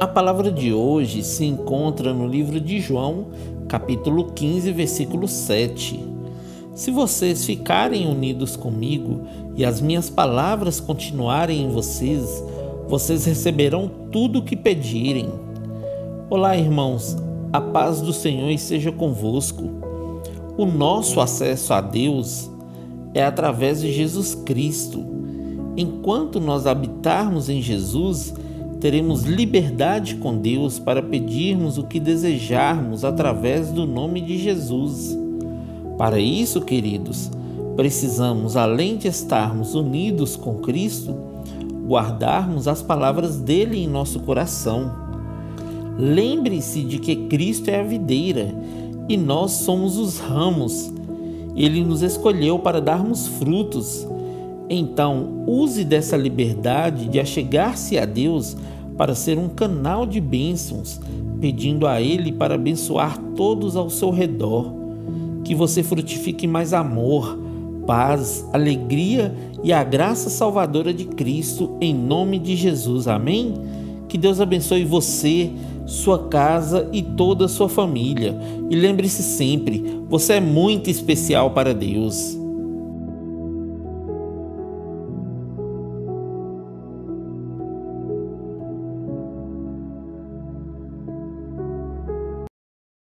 A palavra de hoje se encontra no livro de João, capítulo 15, versículo 7. Se vocês ficarem unidos comigo e as minhas palavras continuarem em vocês, vocês receberão tudo o que pedirem. Olá, irmãos, a paz do Senhor esteja convosco. O nosso acesso a Deus é através de Jesus Cristo. Enquanto nós habitarmos em Jesus, teremos liberdade com Deus para pedirmos o que desejarmos através do nome de Jesus. Para isso, queridos, precisamos, além de estarmos unidos com Cristo, guardarmos as palavras dele em nosso coração. Lembre-se de que Cristo é a videira e nós somos os ramos. Ele nos escolheu para darmos frutos. Então, use dessa liberdade de achegar-se a Deus para ser um canal de bênçãos, pedindo a Ele para abençoar todos ao seu redor. Que você frutifique mais amor, paz, alegria e a graça salvadora de Cristo, em nome de Jesus. Amém? Que Deus abençoe você, sua casa e toda a sua família. E lembre-se sempre: você é muito especial para Deus.